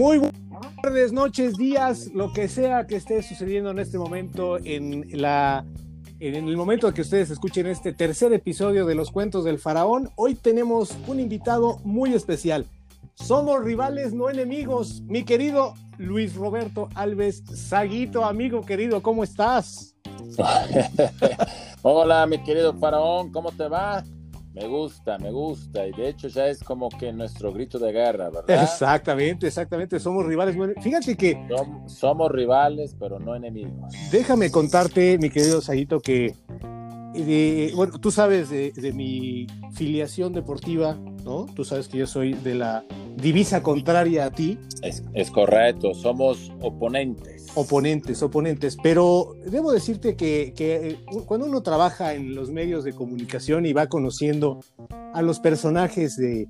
Muy buenas tardes, noches, días, lo que sea que esté sucediendo en este momento, en, la, en el momento que ustedes escuchen este tercer episodio de Los Cuentos del Faraón. Hoy tenemos un invitado muy especial. Somos rivales, no enemigos. Mi querido Luis Roberto Alves Saguito, amigo querido, ¿cómo estás? Hola, mi querido Faraón, ¿cómo te va? Me gusta, me gusta. Y de hecho ya es como que nuestro grito de guerra, ¿verdad? Exactamente, exactamente. Somos rivales. Fíjate que... somos rivales, pero no enemigos. Déjame contarte, mi querido Saguito, que... Eh, bueno, tú sabes de, mi filiación deportiva, ¿no? Tú sabes que yo soy de la divisa contraria a ti. Es, es correcto, somos oponentes. Oponentes, oponentes, pero debo decirte que, eh, cuando uno trabaja en los medios de comunicación y va conociendo a los personajes de,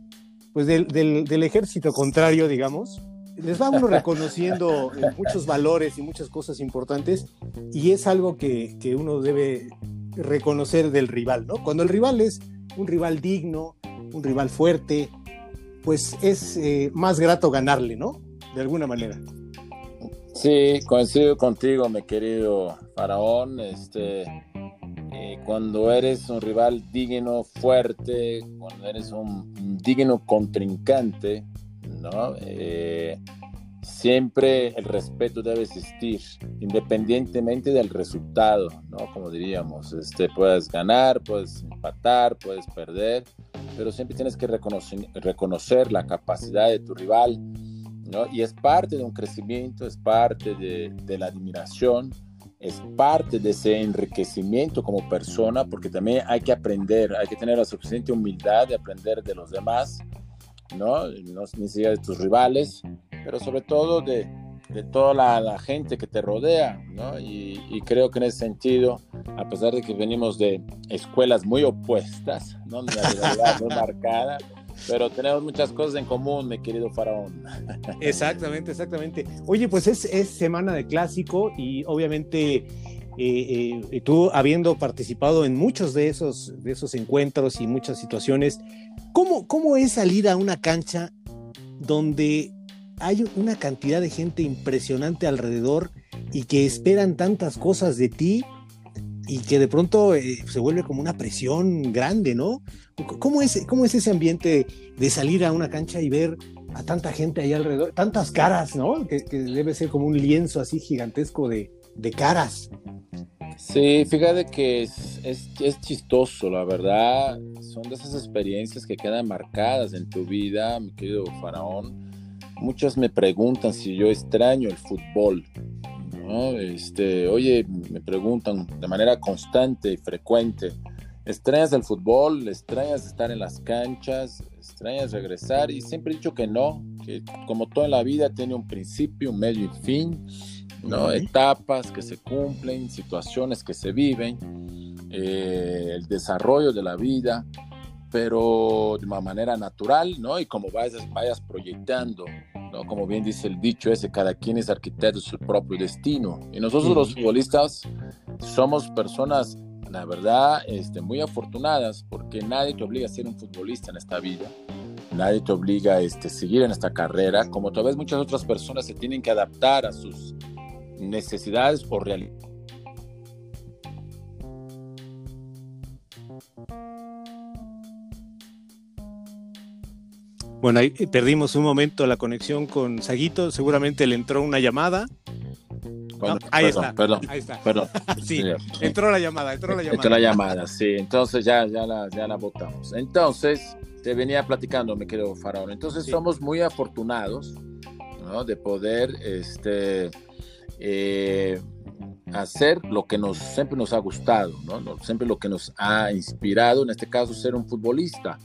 pues del, ejército contrario, digamos, les va uno reconociendo eh, muchos valores y muchas cosas importantes y es algo que, uno debe reconocer del rival, ¿no? Cuando el rival es un rival digno, un rival fuerte, pues es eh, más grato ganarle, ¿no? De alguna manera. Sí, coincido contigo, mi querido Faraón. Este, eh, cuando eres un rival digno, fuerte, cuando eres un, digno contrincante, ¿no? Eh, siempre el respeto debe existir, independientemente del resultado, ¿no? Como diríamos, este, puedes ganar, puedes empatar, puedes perder, pero siempre tienes que reconocer, reconocer la capacidad de tu rival y es parte de un crecimiento, es parte de, de, la admiración, es parte de ese enriquecimiento como persona, porque también hay que aprender, hay que tener la suficiente humildad de aprender de los demás, ¿no? no ni siquiera de tus rivales, pero sobre todo de, de toda la, la, gente que te rodea, ¿no? Y, y, creo que en ese sentido, a pesar de que venimos de escuelas muy opuestas, ¿no? De realidad muy marcada, pero tenemos muchas cosas en común, mi querido faraón. Exactamente, exactamente. Oye, pues es, es semana de clásico y obviamente eh, eh, tú habiendo participado en muchos de esos, de esos encuentros y muchas situaciones, ¿cómo, ¿cómo es salir a una cancha donde hay una cantidad de gente impresionante alrededor y que esperan tantas cosas de ti? y que de pronto eh, se vuelve como una presión grande, ¿no? ¿Cómo es, ¿Cómo es ese ambiente de salir a una cancha y ver a tanta gente ahí alrededor, tantas caras, ¿no? Que, debe ser como un lienzo así gigantesco de, de caras. Sí, fíjate que es, es, es, chistoso, la verdad. Son de esas experiencias que quedan marcadas en tu vida, mi querido Faraón. Muchos me preguntan si yo extraño el fútbol. Este, oye, me preguntan de manera constante y frecuente, ¿extrañas el fútbol? ¿Extrañas estar en las canchas? ¿Extrañas regresar? Y siempre he dicho que no, que como toda la vida tiene un principio, un medio y fin, ¿no? Etapas que se cumplen, situaciones que se viven, eh, el desarrollo de la vida, pero de una manera natural, ¿no? Y como vayas, vayas proyectando como bien dice el dicho ese, cada quien es arquitecto de su propio destino. Y nosotros los futbolistas somos personas, la verdad, este, muy afortunadas porque nadie te obliga a ser un futbolista en esta vida. Nadie te obliga a este, seguir en esta carrera, como tal vez muchas otras personas se tienen que adaptar a sus necesidades o realidades Bueno, ahí perdimos un momento la conexión con Saguito, seguramente le entró una llamada. ahí, está, perdón, ahí está. Perdón. Sí, entró la llamada, entró la llamada. Entró la llamada, sí. Entonces ya, ya, la, ya la votamos. Entonces, te venía platicando, me quedo Faraón. Entonces somos muy afortunados ¿no? de poder este, eh, hacer lo que nos, siempre nos ha gustado, ¿no? siempre lo que nos ha inspirado, en este caso, ser un futbolista.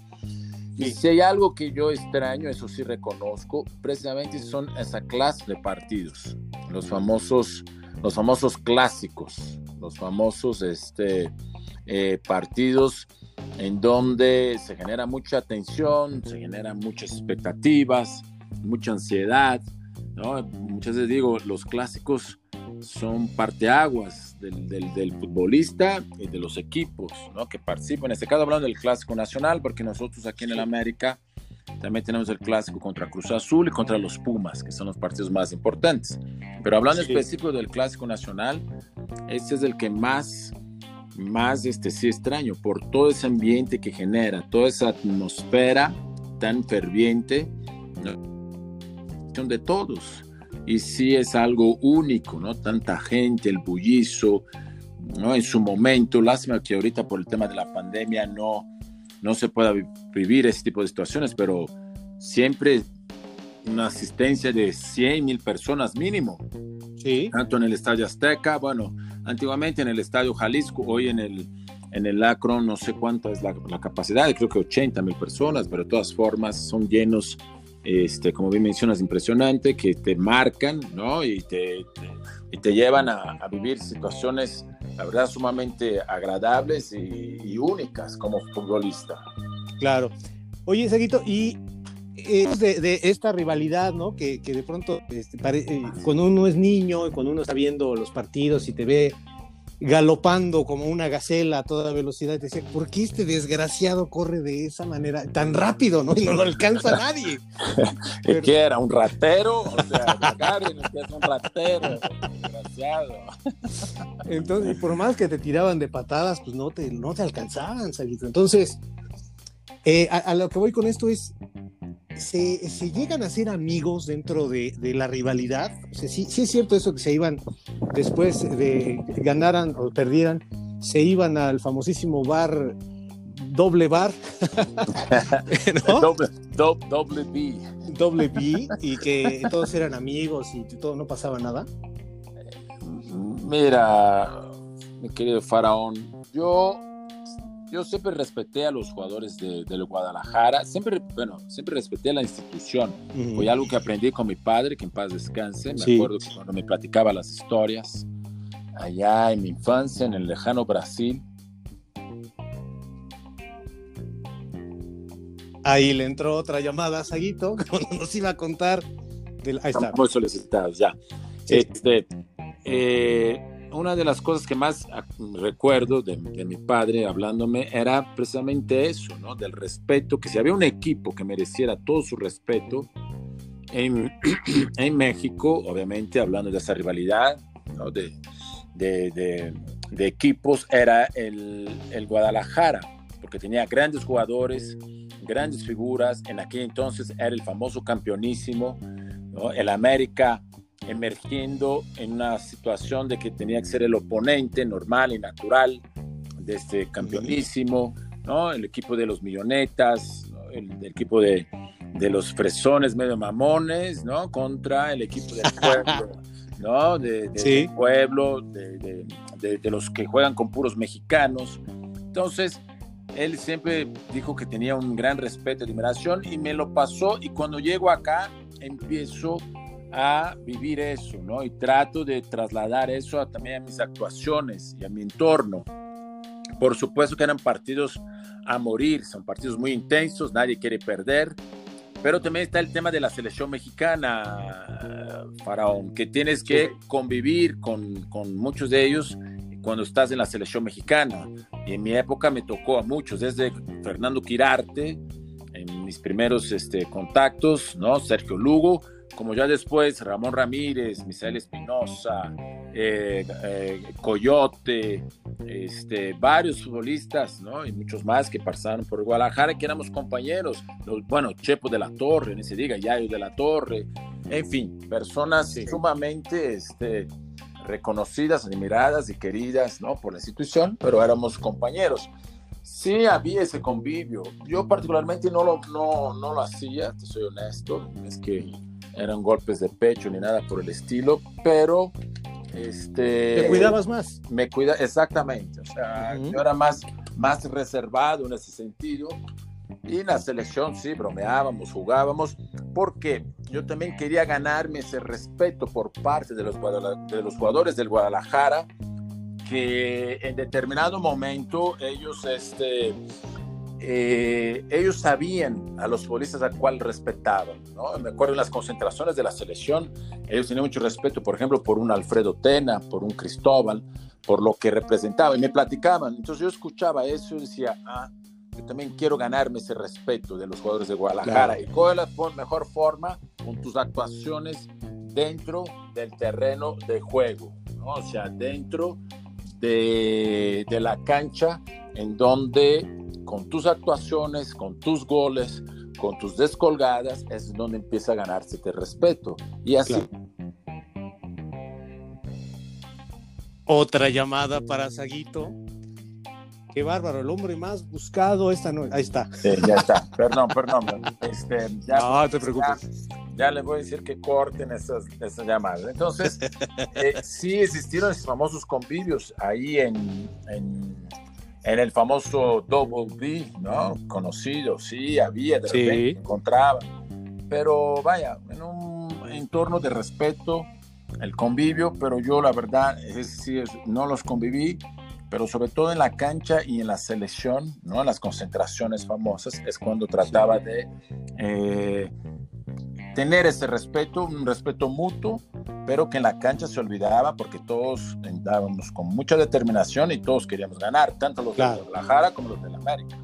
Y si hay algo que yo extraño, eso sí reconozco, precisamente son esa clase de partidos, los famosos, los famosos clásicos, los famosos este, eh, partidos en donde se genera mucha tensión, se generan muchas expectativas, mucha ansiedad. ¿no? Muchas veces digo, los clásicos son parteaguas del, del, del, futbolista y de los equipos ¿no? que participan. En este caso hablando del clásico nacional, porque nosotros aquí en el América también tenemos el clásico contra Cruz Azul y contra los Pumas, que son los partidos más importantes. Pero hablando específico del clásico nacional, este es el que más, más este, sí extraño por todo ese ambiente que genera, toda esa atmósfera tan ferviente de todos. Y sí es algo único, ¿no? Tanta gente, el bullizo, ¿no? En su momento, lástima que ahorita por el tema de la pandemia no, no se pueda vivir ese tipo de situaciones, pero siempre una asistencia de 100 mil personas mínimo. Sí. Tanto en el Estadio Azteca, bueno, antiguamente en el Estadio Jalisco, hoy en el, en el Akron no sé cuánta es la, la capacidad, creo que 80 mil personas, pero de todas formas son llenos, este, como bien mencionas, impresionante, que te marcan, ¿no? Y te, y te llevan a, a, vivir situaciones, la verdad, sumamente agradables y, y únicas como futbolista. Claro. Oye, Seguito, y de, de, esta rivalidad, ¿no? Que, que de pronto, este, eh, cuando uno es niño y cuando uno está viendo los partidos y te ve galopando como una gacela a toda velocidad, te decía, ¿por qué este desgraciado corre de esa manera tan rápido, no? Y no lo alcanza nadie. Pero... ¿Qué era? ¿Un ratero? O sea, es un ratero, desgraciado. Entonces, por más que te tiraban de patadas, pues no te, no te alcanzaban, Salito. Entonces, eh, a, a, lo que voy con esto es, se, se, llegan a ser amigos dentro de, de la rivalidad. O sea, sí, sí, es cierto eso que se iban después de ganaran o perdieran, se iban al famosísimo bar doble bar, ¿no? doble, do, doble B. Doble B y que todos eran amigos y todo no pasaba nada. Mira, mi querido faraón, yo yo siempre respeté a los jugadores de, del Guadalajara, siempre, bueno, siempre respeté a la institución. Fue algo que aprendí con mi padre, que en paz descanse. Me sí. acuerdo que cuando me platicaba las historias, allá en mi infancia, en el lejano Brasil. Ahí le entró otra llamada a Saguito, cuando nos iba a contar. Del... Ahí está. Muy solicitados, ya. Sí. Este, eh, una de las cosas que más recuerdo de, de, mi padre hablándome era precisamente eso, ¿no? Del respeto, que si había un equipo que mereciera todo su respeto en, en México, obviamente hablando de esa rivalidad, ¿no? De, de, de, de equipos, era el, el Guadalajara, porque tenía grandes jugadores, grandes figuras, en aquel entonces era el famoso campeonísimo, ¿no? el América emergiendo en una situación de que tenía que ser el oponente normal y natural de este campeonísimo, ¿no? El equipo de los millonetas, el, el, equipo de, de, los fresones medio mamones, ¿no? Contra el equipo del pueblo, ¿no? De, de sí. del pueblo, de, de los que juegan con puros mexicanos. Entonces, él siempre dijo que tenía un gran respeto y admiración y me lo pasó y cuando llego acá empiezo a vivir eso, ¿no? Y trato de trasladar eso a, también a mis actuaciones y a mi entorno. Por supuesto que eran partidos a morir, son partidos muy intensos, nadie quiere perder, pero también está el tema de la selección mexicana, Faraón, que tienes que convivir con, con muchos de ellos cuando estás en la selección mexicana. Y en mi época me tocó a muchos, desde Fernando Quirarte, en mis primeros este, contactos, ¿no? Sergio Lugo, como ya después Ramón Ramírez, Misael Espinosa, eh, eh, Coyote, este, varios futbolistas, ¿no? Y muchos más que pasaron por Guadalajara, que éramos compañeros, los, bueno, Chepo de la Torre, ni se diga, Yayo de la Torre, en fin, personas sí. sumamente este, reconocidas, admiradas y queridas, ¿no? Por la institución, pero éramos compañeros. Sí, había ese convivio. Yo particularmente no lo, no, no lo hacía, te soy honesto, es que eran golpes de pecho ni nada por el estilo, pero este te cuidabas más. Me cuida exactamente, o sea, uh -huh. yo era más más reservado en ese sentido. Y en la selección sí, bromeábamos, jugábamos, porque yo también quería ganarme ese respeto por parte de los, de los jugadores del Guadalajara, que en determinado momento ellos este, eh, ellos sabían a los futbolistas a cuál respetaban, ¿no? Me acuerdo en las concentraciones de la selección, ellos tenían mucho respeto, por ejemplo, por un Alfredo Tena, por un Cristóbal, por lo que representaba, y me platicaban. Entonces yo escuchaba eso y decía, ah, yo también quiero ganarme ese respeto de los jugadores de Guadalajara. ¿Y cuál es la mejor forma? Con tus actuaciones dentro del terreno de juego, ¿no? o sea, dentro de, de la cancha en donde con tus actuaciones, con tus goles, con tus descolgadas, es donde empieza a ganarse este respeto. Y así. Otra llamada para Saguito. Qué bárbaro, el hombre más buscado esta noche. Ahí está. Sí, ya está. perdón, perdón. Este, ya, no te preocupes. Ya, les voy a decir que corten esas, esas llamadas. Entonces, eh, sí existieron esos famosos convivios ahí en, en, en, el famoso Double B, ¿no? Conocido, sí, había, de repente sí. encontraba. Pero vaya, en un entorno de respeto, el convivio, pero yo la verdad es decir, no los conviví pero sobre todo en la cancha y en la selección, ¿no? en las concentraciones famosas, es cuando trataba de eh, tener ese respeto, un respeto mutuo, pero que en la cancha se olvidaba porque todos andábamos con mucha determinación y todos queríamos ganar, tanto los claro. de Guadalajara como los de la América.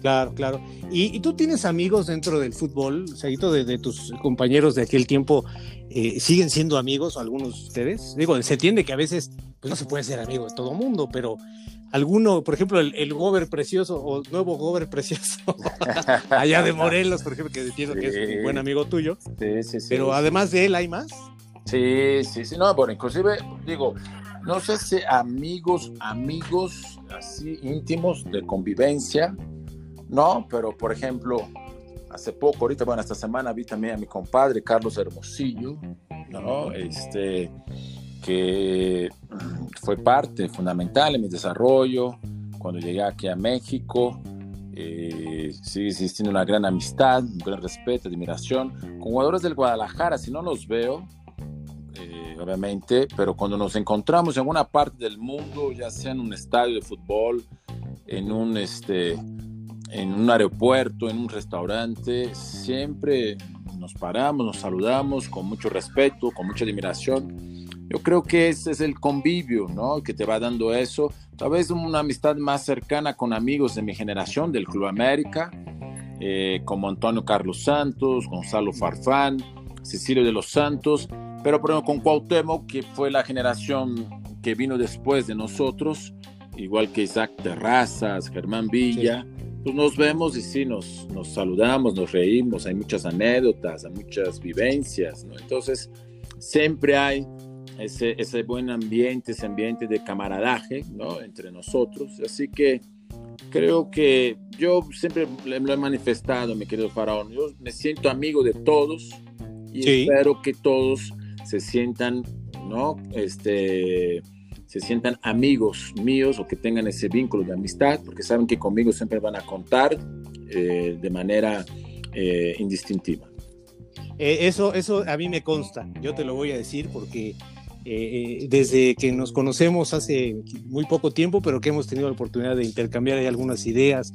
Claro, claro. ¿Y, y tú tienes amigos dentro del fútbol, Seguito, de, de, tus compañeros de aquel tiempo? Eh, ¿Siguen siendo amigos algunos de ustedes? Digo, se entiende que a veces pues no se puede ser amigo de todo mundo, pero alguno, por ejemplo, el, el Gober Precioso o nuevo Gober Precioso, allá de Morelos, por ejemplo, que entiendo sí. que es un buen amigo tuyo. Sí, sí, sí. Pero además de él, ¿hay más? Sí, sí, sí. No, bueno, inclusive, digo, no sé si amigos, amigos así íntimos de convivencia, no, pero por ejemplo, hace poco, ahorita, bueno, esta semana vi también a mi compadre Carlos Hermosillo, ¿no? Este, que fue parte fundamental en mi desarrollo cuando llegué aquí a México. Eh, sigue existiendo una gran amistad, un gran respeto, admiración. Con jugadores del Guadalajara, si no los veo, eh, obviamente, pero cuando nos encontramos en alguna parte del mundo, ya sea en un estadio de fútbol, en un, este, en un aeropuerto, en un restaurante, siempre nos paramos, nos saludamos con mucho respeto, con mucha admiración yo creo que ese es el convivio, ¿no? Que te va dando eso. Tal vez una amistad más cercana con amigos de mi generación, del Club América, eh, como Antonio Carlos Santos, Gonzalo Farfán, Cecilio de los Santos, pero por ejemplo con Cuauhtémoc, que fue la generación que vino después de nosotros, igual que Isaac Terrazas, Germán Villa. Sí. Pues nos vemos y sí, nos, nos saludamos, nos reímos, hay muchas anécdotas, hay muchas vivencias, ¿no? Entonces, siempre hay ese, ese buen ambiente, ese ambiente de camaradaje ¿no? entre nosotros. Así que creo que yo siempre lo he manifestado, mi querido Faraón. Yo me siento amigo de todos y sí. espero que todos se sientan, ¿no? Este, se sientan amigos míos o que tengan ese vínculo de amistad, porque saben que conmigo siempre van a contar eh, de manera eh, indistintiva. Eh, eso, eso a mí me consta, yo te lo voy a decir porque eh, desde que nos conocemos hace muy poco tiempo, pero que hemos tenido la oportunidad de intercambiar algunas ideas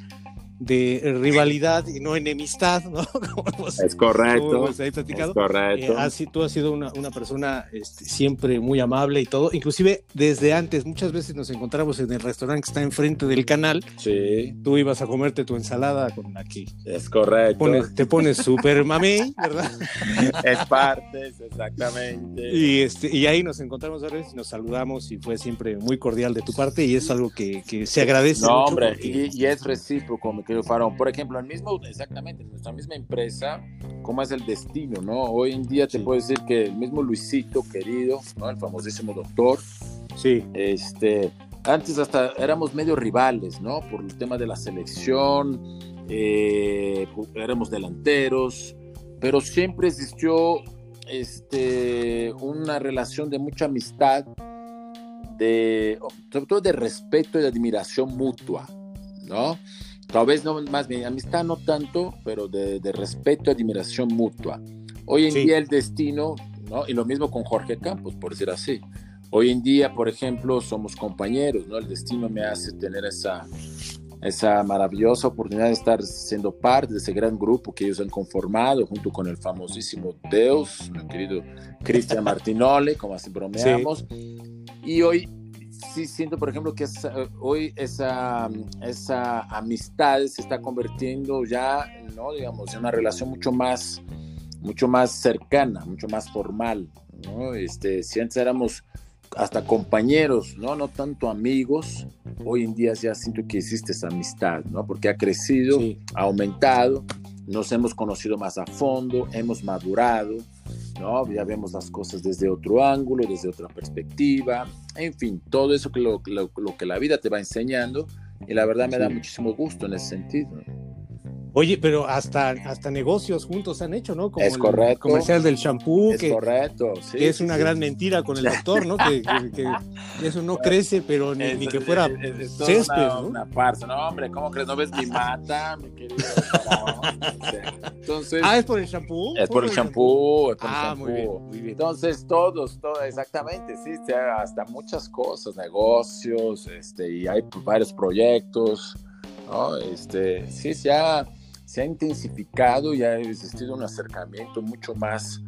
de rivalidad y no enemistad, ¿no? es correcto. Ahí platicado. Es correcto. Eh, así, tú has sido una, una persona este, siempre muy amable y todo, inclusive desde antes, muchas veces nos encontramos en el restaurante que está enfrente del canal. Sí. Tú ibas a comerte tu ensalada con la que... Es correcto. Pones, te pones súper mamey, ¿verdad? es parte, exactamente. Y, este, y ahí nos encontramos a veces y nos saludamos y fue siempre muy cordial de tu parte y es algo que, que se agradece. No, mucho hombre, porque... y, y es recíproco, querido Farón. Por ejemplo, el mismo, exactamente, nuestra misma empresa, ¿cómo es el destino, no? Hoy en día te sí. puedo decir que el mismo Luisito, querido, ¿no? El famosísimo doctor. Sí. Este, antes hasta éramos medio rivales, ¿no? Por el tema de la selección, eh, éramos delanteros, pero siempre existió este, una relación de mucha amistad, de, sobre todo de respeto y de admiración mutua, ¿no? Tal vez no más bien amistad, no tanto, pero de, de respeto y admiración mutua. Hoy en sí. día el destino, ¿no? Y lo mismo con Jorge Campos, por decir así. Hoy en día, por ejemplo, somos compañeros, ¿no? El destino me hace tener esa, esa maravillosa oportunidad de estar siendo parte de ese gran grupo que ellos han conformado junto con el famosísimo Deus, mi querido Cristian Martinoli, como así bromeamos. Sí. Y hoy sí siento, por ejemplo, que hoy esa, esa amistad se está convirtiendo ya, ¿no? Digamos, en una relación mucho más, mucho más cercana, mucho más formal, ¿no? Este, si antes éramos hasta compañeros, ¿no? No tanto amigos, hoy en día ya siento que existe esa amistad, ¿no? Porque ha crecido, ha aumentado, nos hemos conocido más a fondo, hemos madurado, ¿no? Ya vemos las cosas desde otro ángulo, desde otra perspectiva, en fin, todo eso que lo, lo, que la vida te va enseñando y la verdad me da muchísimo gusto en ese sentido. Oye, pero hasta, hasta negocios juntos han hecho, ¿no? Como es correcto. El comercial del shampoo. Es correcto, sí. Que es una gran mentira con el doctor, ¿no? que, eso no crece, pero ni, que fuera césped, una, ¿no? Una farsa. No, hombre, ¿cómo crees? ¿No ves mi mata, mi querido? Entonces, ah, ¿es por el shampoo? Es por, el shampoo, es por ah, el shampoo. Muy bien, muy bien. Entonces, todos, todo, exactamente, sí, hasta muchas cosas, negocios, este, y hay varios proyectos, ¿no? Este, sí, ya se ha intensificado y ha existido un acercamiento mucho más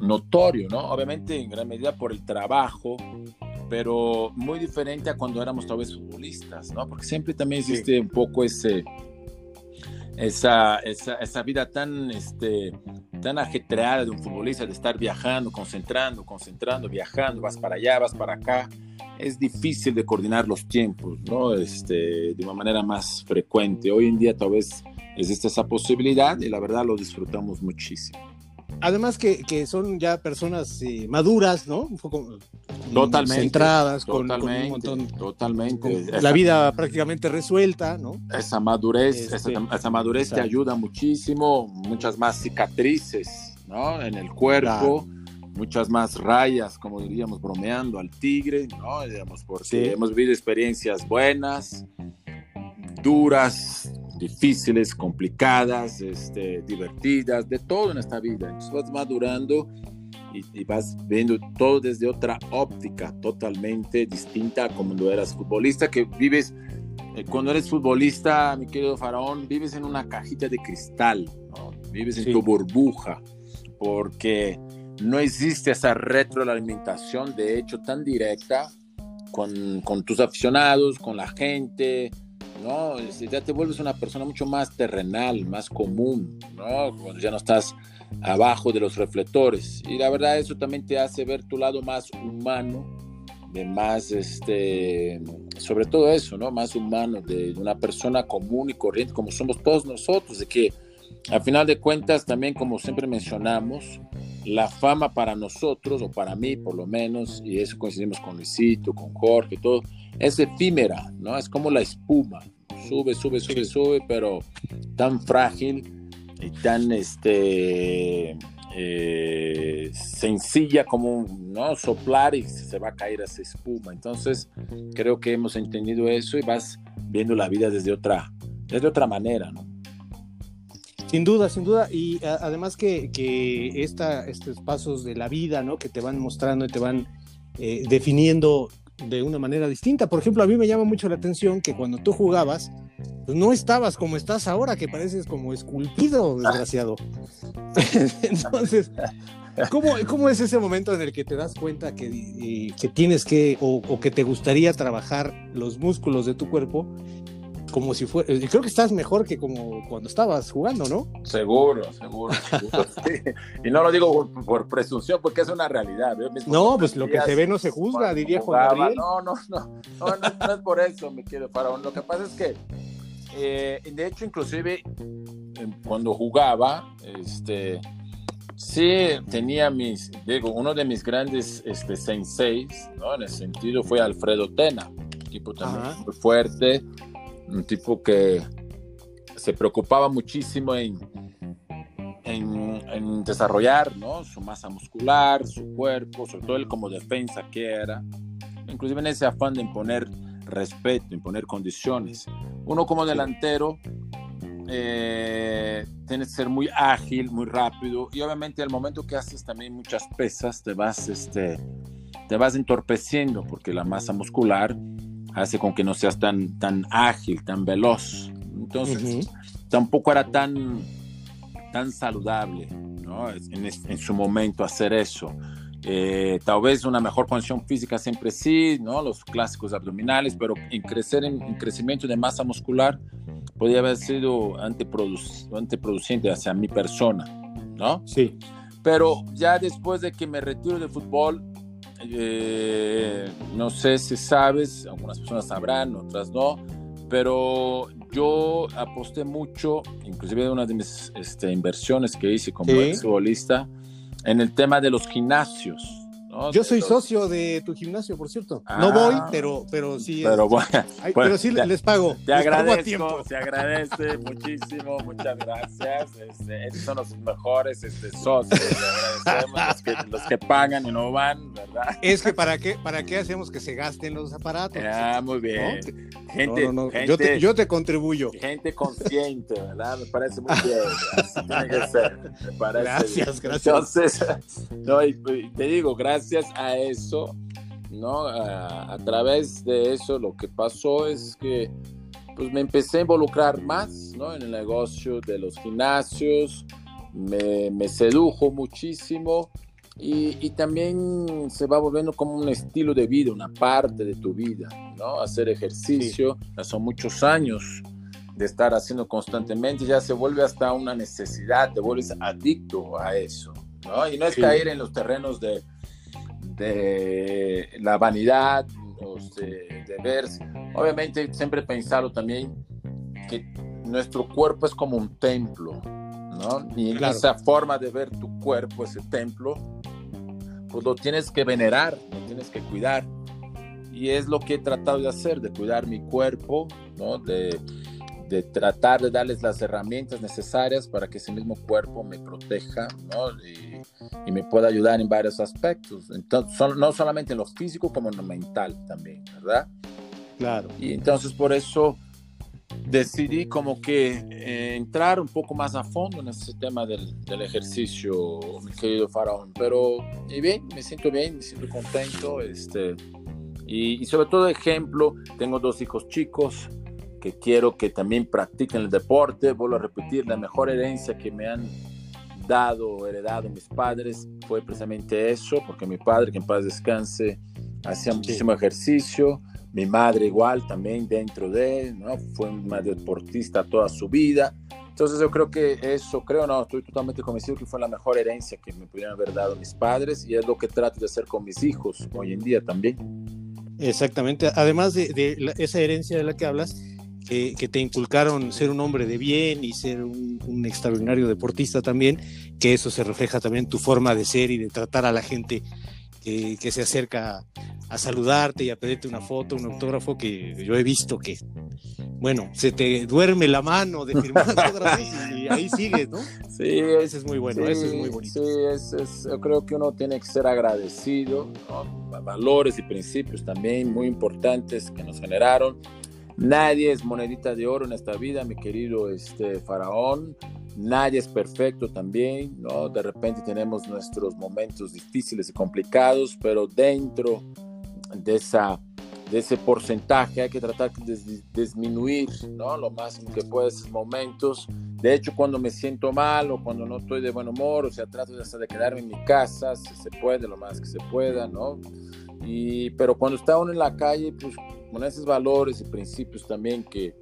notorio, ¿no? Obviamente en gran medida por el trabajo, pero muy diferente a cuando éramos tal vez futbolistas, ¿no? Porque siempre también existe un poco ese, esa, esa, esa, vida tan, este, tan ajetreada de un futbolista, de estar viajando, concentrando, concentrando, viajando, vas para allá, vas para acá. Es difícil de coordinar los tiempos, ¿no? Este, de una manera más frecuente. Hoy en día tal vez existe esa posibilidad y la verdad lo disfrutamos muchísimo. Además que, que son ya personas eh, maduras, ¿no? Un poco totalmente, centradas, totalmente, con, un montón, totalmente. la vida prácticamente resuelta, ¿no? Esa madurez, esa, este, madurez te ayuda muchísimo, muchas más cicatrices, ¿no? En el cuerpo. Muchas más rayas, como diríamos, bromeando al tigre, ¿no? Digamos, porque hemos vivido experiencias buenas, duras, difíciles, complicadas, este, divertidas, de todo en esta vida. Entonces vas madurando y, vas viendo todo desde otra óptica totalmente distinta a cuando eras futbolista, que vives, eh, cuando eres futbolista, mi querido Faraón, vives en una cajita de cristal, vives en tu burbuja, porque no existe esa retroalimentación, de hecho, tan directa con, con tus aficionados, con la gente, ¿no? Ya te vuelves una persona mucho más terrenal, más común, ¿no? Cuando ya no estás abajo de los reflectores. Y la verdad eso también te hace ver tu lado más humano, de más, este, sobre todo eso, ¿no? Más humano, de una persona común y corriente como somos todos nosotros, de que al final de cuentas también como siempre mencionamos, la fama para nosotros, o para mí por lo menos, y eso coincidimos con Luisito, con Jorge, todo, es efímera, ¿no? Es como la espuma, sube, sube, sube, sube, pero tan frágil y tan este, eh, sencilla como ¿no? soplar y se va a caer esa espuma. Entonces, creo que hemos entendido eso y vas viendo la vida desde otra, desde otra manera, ¿no? Sin duda, sin duda. Y además que, que esta, estos pasos de la vida, ¿no? Que te van mostrando y te van eh, definiendo de una manera distinta. Por ejemplo, a mí me llama mucho la atención que cuando tú jugabas, pues no estabas como estás ahora, que pareces como esculpido, desgraciado. Entonces, ¿cómo, ¿cómo, es ese momento en el que te das cuenta que, eh, que tienes que o, o, que te gustaría trabajar los músculos de tu cuerpo como si fuera, eh, creo que estás mejor que como cuando estabas jugando, ¿no? Seguro, seguro, Y no lo digo por, presunción, porque es una realidad. no, pues lo que se ve no se juzga, diría Juan Gabriel. No, no, no, no, no, es por eso, me quiero Faraón. Lo que pasa es que, eh, de hecho, inclusive, cuando jugaba, este... Sí, tenía mis, digo, uno de mis grandes este, senseis, ¿no? En ese sentido fue Alfredo Tena, tipo también muy fuerte, un tipo que se preocupaba muchísimo en, en, desarrollar ¿no? su masa muscular, su cuerpo, sobre todo él como defensa que era, inclusive en ese afán de imponer respeto, imponer condiciones. Uno como delantero eh, tiene que ser muy ágil, muy rápido y obviamente al momento que haces también muchas pesas te vas, este, te vas entorpeciendo porque la masa muscular hace con que no seas tan, tan ágil, tan veloz. Entonces, tampoco era tan, tan saludable ¿no? en, en, su momento hacer eso. Eh, tal vez una mejor condición física siempre sí, ¿no? Los clásicos abdominales, pero en crecer en, crecimiento de masa muscular podría haber sido anteproducente hacia mi persona, ¿no? Sí. Pero ya después de que me retiro del fútbol, eh, no sé si sabes, algunas personas sabrán, otras no, pero yo aposté mucho, inclusive una de mis este, inversiones que hice como ex futbolista, en el tema de los gimnasios. Yo soy socio de tu gimnasio, por cierto. no ah. voy, pero, pero sí. Pero, bueno, pero sí les pago. Te agradezco, te agradece muchísimo, muchas gracias. Este, estos son los mejores este, socios. agradecemos los que, los que, pagan y no van, ¿verdad? Es que para qué, para qué hacemos que se gasten los aparatos. Ah, muy bien. Gente, yo, te, yo, te, contribuyo. Gente consciente, ¿verdad? Me parece muy bien. Así tiene que ser. Me parece gracias, gracias. Entonces, no, te digo, gracias gracias a eso, ¿no? A, través de eso lo que pasó es que pues me empecé a involucrar más, ¿no? En el negocio de los gimnasios, me, me sedujo muchísimo y, y, también se va volviendo como un estilo de vida, una parte de tu vida, ¿no? Hacer ejercicio, ya son muchos años de estar haciendo constantemente, ya se vuelve hasta una necesidad, te vuelves adicto a eso, ¿no? Y no es caer en los terrenos de, de la vanidad, de, de ver. Obviamente siempre pensarlo también que nuestro cuerpo es como un templo, ¿no? Y esa forma de ver tu cuerpo, ese templo, pues lo tienes que venerar, lo tienes que cuidar. Y es lo que he tratado de hacer, de cuidar mi cuerpo, ¿no? De, de tratar de darles las herramientas necesarias para que ese mismo cuerpo me proteja ¿no? y, y, me pueda ayudar en varios aspectos. Entonces, no solamente en lo físico, como en lo mental también, ¿verdad? Claro. Y entonces por eso decidí como que eh, entrar un poco más a fondo en ese tema del, del, ejercicio, mi querido Faraón. Pero, y bien, me siento bien, me siento contento. Este, y, y sobre todo, ejemplo, tengo dos hijos chicos que quiero que también practiquen el deporte. Vuelvo a repetir, la mejor herencia que me han dado o heredado mis padres fue precisamente eso, porque mi padre, que en paz descanse, hacía muchísimo ejercicio. Mi madre igual también dentro de, ¿no? Fue una deportista toda su vida. Entonces yo creo que eso, creo, no, estoy totalmente convencido que fue la mejor herencia que me pudieron haber dado mis padres y es lo que trato de hacer con mis hijos hoy en día también. Exactamente, además de, de esa herencia de la que hablas, que, te inculcaron ser un hombre de bien y ser un, extraordinario deportista también, que eso se refleja también en tu forma de ser y de tratar a la gente que, se acerca a saludarte y a pedirte una foto, un autógrafo, que yo he visto que, bueno, se te duerme la mano de firmar y, ahí sigues, ¿no? Sí, ese es muy bueno, ese es muy bonito. Sí, es, yo creo que uno tiene que ser agradecido, valores y principios también muy importantes que nos generaron Nadie es monedita de oro en esta vida, mi querido este, faraón. Nadie es perfecto también, ¿no? De repente tenemos nuestros momentos difíciles y complicados, pero dentro de, esa, de ese porcentaje hay que tratar de disminuir, ¿no? Lo más que pueda esos momentos. De hecho, cuando me siento mal o cuando no estoy de buen humor, o sea, trato de hasta de quedarme en mi casa, si se puede, lo más que se pueda, ¿no? Y, pero cuando está uno en la calle, pues con esos valores y principios también que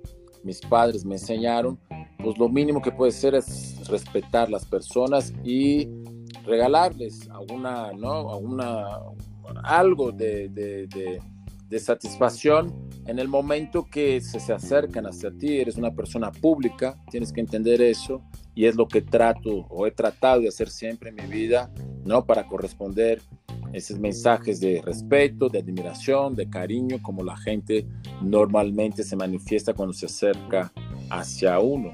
mis padres me enseñaron, pues lo mínimo que puede ser es respetar las personas y regalarles alguna, ¿no? alguna algo de, de, de, satisfacción en el momento que se, se acercan hacia ti, eres una persona pública, tienes que entender eso y es lo que trato o he tratado de hacer siempre en mi vida, ¿no? Para corresponder esos mensajes de respeto, de admiración, de cariño, como la gente normalmente se manifiesta cuando se acerca hacia uno.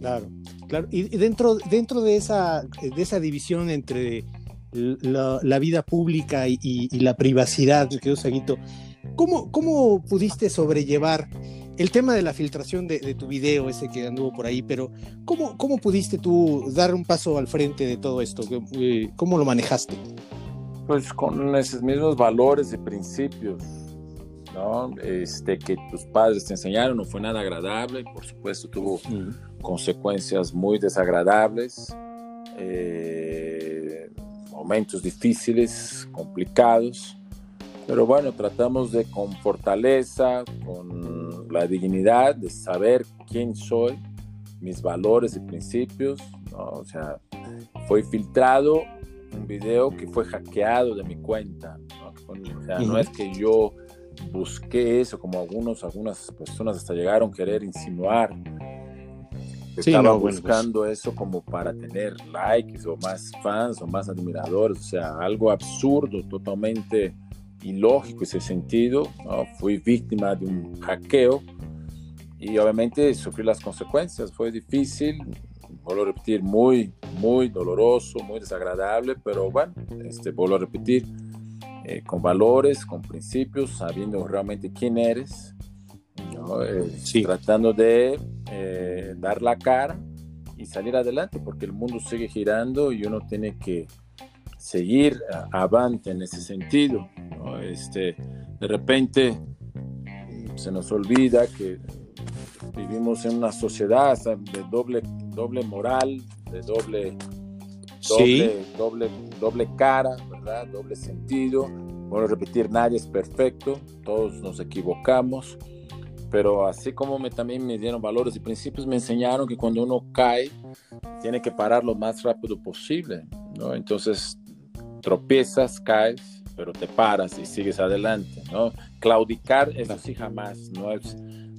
Claro, claro. Y dentro, dentro de, esa, de esa división entre la, vida pública y, la privacidad, querido ¿cómo, ¿cómo pudiste sobrellevar el tema de la filtración de, tu video, ese que anduvo por ahí, pero ¿cómo, ¿cómo pudiste tú dar un paso al frente de todo esto? Eh, ¿Cómo lo manejaste? Pues con esos mismos valores y principios, ¿no? Este, que tus padres te enseñaron, no fue nada agradable, por supuesto tuvo consecuencias muy desagradables. Eh, momentos difíciles, complicados, pero bueno, tratamos de con fortaleza, con la dignidad de saber quién soy, mis valores y principios, O sea, fue filtrado un video que fue hackeado de mi cuenta, ¿no? O sea, no es que yo busqué eso como algunos, algunas personas hasta llegaron a querer insinuar. Estaba pues buscando eso como para tener likes o más fans o más admiradores, o sea, algo absurdo, totalmente ilógico ese sentido. ¿no? Fui víctima de un hackeo y obviamente sufrí las consecuencias. Fue difícil, vuelvo a repetir, muy, muy doloroso, muy desagradable, pero bueno, este, vuelvo a repetir, eh, con valores, con principios, sabiendo realmente quién eres, eh, tratando de eh, dar la cara y salir adelante, porque el mundo sigue girando y uno tiene que seguir avante en ese sentido. Este, de repente se nos olvida que vivimos en una sociedad de doble, doble moral, de doble, doble, doble, doble cara, ¿verdad? Doble sentido. Bueno, repetir, nadie es perfecto, todos nos equivocamos, pero así como me, también me dieron valores y principios, me enseñaron que cuando uno cae, tiene que parar lo más rápido posible, ¿no? Entonces, tropiezas, caes, pero te paras y sigues adelante, ¿no? Claudicar, eso sí jamás, no es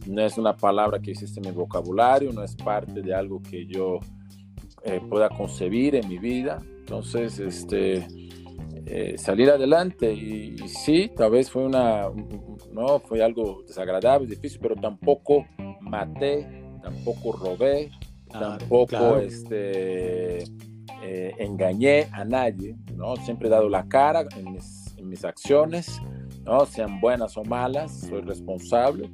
no es una palabra que existe en mi vocabulario, no es parte de algo que yo eh, pueda concebir en mi vida. Entonces, este, eh, salir adelante y, sí, tal vez fue una, no, fue algo desagradable, difícil, pero tampoco maté, tampoco robé, tampoco este, eh, engañé a nadie, ¿no? Siempre he dado la cara en mis, en mis acciones, ¿no? Sean buenas o malas, soy responsable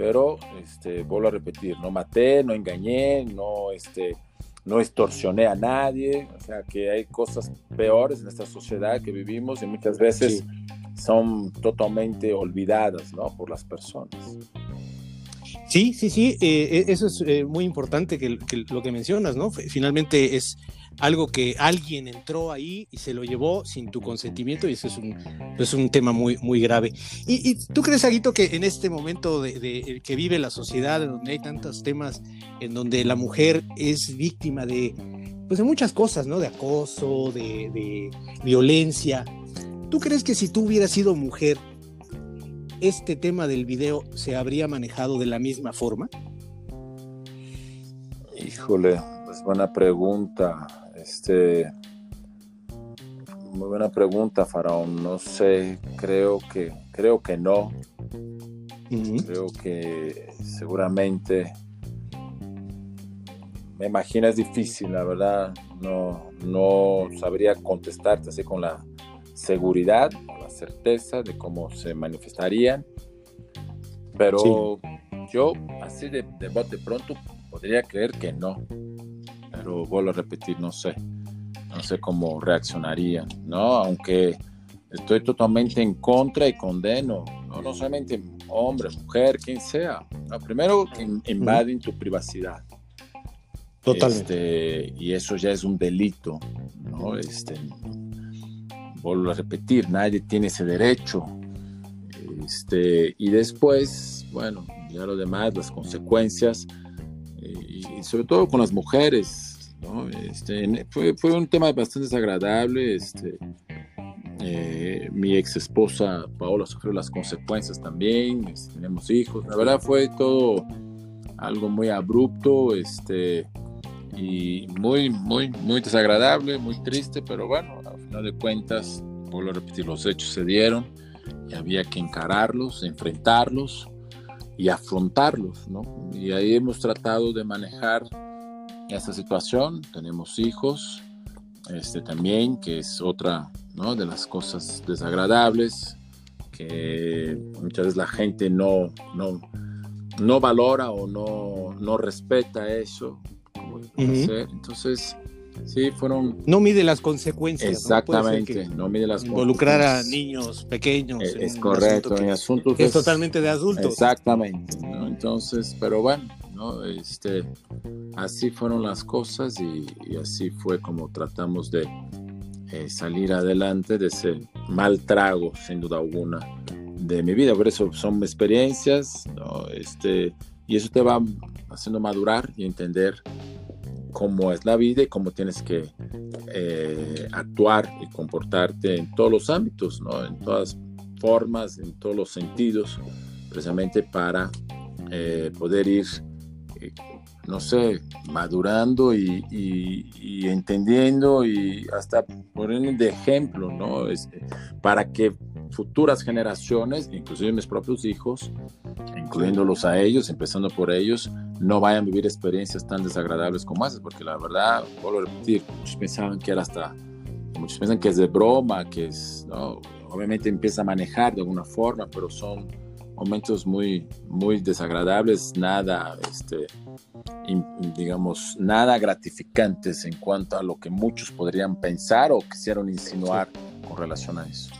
pero este, vuelvo a repetir, no maté, no engañé, no, este, no extorsioné a nadie, o sea que hay cosas peores en esta sociedad que vivimos y muchas veces son totalmente olvidadas ¿no? por las personas. Sí, sí, sí, eh, e, eso es eh, muy importante que, lo que mencionas, ¿no? Finalmente es algo que alguien entró ahí y se lo llevó sin tu consentimiento y eso es un, es un tema muy, muy grave. ¿Y, tú crees, Aguito, que en este momento de, que vive la sociedad, en donde hay tantos temas, en donde la mujer es víctima de, pues de muchas cosas, ¿no? De acoso, de, de violencia. ¿Tú crees que si tú hubieras sido mujer, este tema del video se habría manejado de la misma forma? Híjole, es buena pregunta. Este, muy buena pregunta, Faraón. No sé, creo que, creo que no. Creo que seguramente, me imagino es difícil, la verdad. No, no sabría contestarte así con la seguridad, certeza de cómo se manifestarían. Pero yo, así de, de bote pronto, podría creer que no pero vuelvo a repetir, no sé, no sé cómo reaccionarían, ¿no? Aunque estoy totalmente en contra y condeno, no, no solamente hombre, mujer, quien sea, primero que invaden tu privacidad. Totalmente. Este, y eso ya es un delito, ¿no? Este, vuelvo a repetir, nadie tiene ese derecho. Este, y después, bueno, ya lo demás, las consecuencias, y sobre todo con las mujeres, este, fue, un tema bastante desagradable. Este, eh, mi ex esposa Paola sufrió las consecuencias también. Este, tenemos hijos. La verdad fue todo algo muy abrupto este, y muy, muy, muy desagradable, muy triste, pero bueno, final de cuentas, vuelvo a repetir, los hechos se dieron y había que encararlos, enfrentarlos y afrontarlos, ¿no? Y ahí hemos tratado de manejar esta situación. Tenemos hijos, este también, que es otra ¿no? de las cosas desagradables, que muchas veces la gente no, no, no valora o no, no respeta eso. Entonces, sí, fueron... No mide las consecuencias. Exactamente, no, mide las Involucrar a niños pequeños. Es, correcto, en asuntos... es totalmente de adultos. Exactamente, Entonces, pero bueno, este, así fueron las cosas y, así fue como tratamos de eh, salir adelante de ese mal trago, sin duda alguna, de mi vida. Por eso son experiencias, este, y eso te va haciendo madurar y entender cómo es la vida y cómo tienes que eh, actuar y comportarte en todos los ámbitos, ¿no? en todas formas, en todos los sentidos, precisamente para eh, poder ir no sé, madurando y, entendiendo y hasta poniendo de ejemplo, ¿no? Es, para que futuras generaciones, inclusive mis propios hijos, incluyéndolos a ellos, empezando por ellos, no vayan a vivir experiencias tan desagradables como esas, porque la verdad, vuelvo a repetir, muchos pensaban que era hasta, muchos piensan que es de broma, que es, ¿no? obviamente empieza a manejar de alguna forma, pero son momentos muy, muy desagradables, nada, este, digamos, nada gratificantes en cuanto a lo que muchos podrían pensar o quisieron insinuar con relación a eso.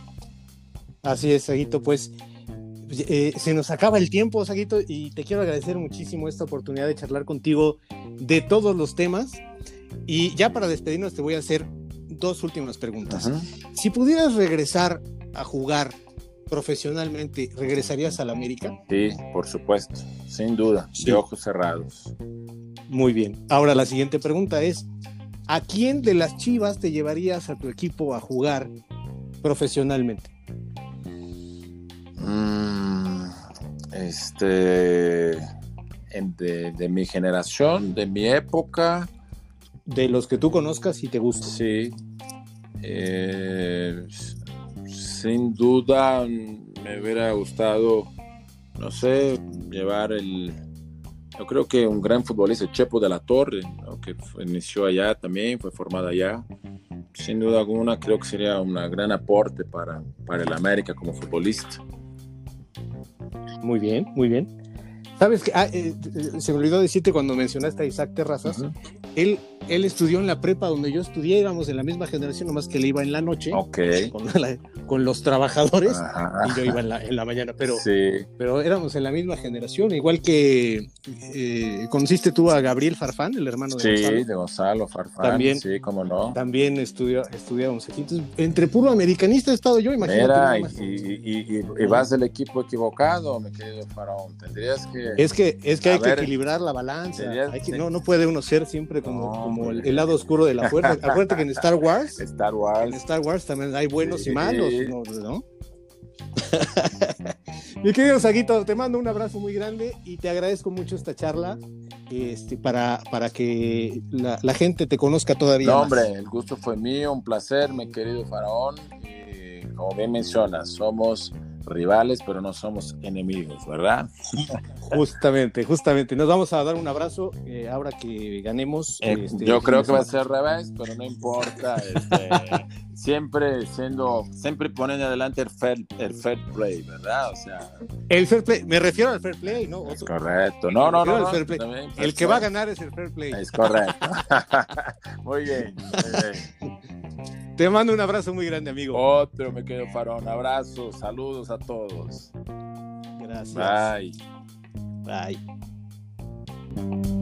Así es, Saguito, pues eh, se nos acaba el tiempo, Saguito, y te quiero agradecer muchísimo esta oportunidad de charlar contigo de todos los temas. Y ya para despedirnos te voy a hacer dos últimas preguntas. Si pudieras regresar a jugar profesionalmente, ¿regresarías a la América? Sí, por supuesto, sin duda, de ojos cerrados. Muy bien. Ahora la siguiente pregunta es, ¿a quién de las Chivas te llevarías a tu equipo a jugar profesionalmente? Mm, este, de, mi generación, de mi época. De los que tú conozcas y te gustan. Sí. Eh, sin duda me hubiera gustado, no sé, llevar el, yo creo que un gran futbolista, Chepo de la Torre, que inició allá también, fue formado allá. Sin duda alguna, creo que sería un gran aporte para, para el América como futbolista. Muy bien, muy bien. Sabes que ah, eh, eh, se me olvidó decirte cuando mencionaste a Isaac Terrazas, él, él estudió en la prepa donde yo estudié, íbamos en la misma generación, nomás que él iba en la noche con, los trabajadores y yo iba en la, en la mañana, pero, pero éramos en la misma generación, igual que eh, conociste tú a Gabriel Farfán, el hermano de Gonzalo. Sí, de Gonzalo Farfán, también, sí, cómo no. También estudió, estudiábamos aquí. Entonces, entre puro americanista he estado yo, imagínate. y, y, vas del equipo equivocado, mi querido Faraón, tendrías que... Es que, es que hay que equilibrar la balanza, no, no puede uno ser siempre como, como el, lado oscuro de la fuerza. Acuérdate que en Star Wars, Star Wars, en Star Wars también hay buenos y malos, ¿no? Mi querido Saguito, te mando un abrazo muy grande y te agradezco mucho esta charla este, para, para que la, gente te conozca todavía. No, hombre, el gusto fue mío, un placer, mi querido Faraón. Y como bien mencionas, somos rivales, pero no somos enemigos, ¿verdad? Justamente, justamente. Nos vamos a dar un abrazo eh, ahora que ganemos. Eh, este, yo creo que va a ser revés, pero no importa. Este, siempre siendo, siempre ponen adelante el fair, el fair play, ¿verdad? O sea. El fair play, me refiero al fair play, ¿no? Es correcto. No, no, no. el que va a ganar es el fair play. Es correcto. muy bien. Te mando un abrazo muy grande, amigo. Otro, me quedo farón. Abrazo, saludos a todos. Gracias. Bye. Bye.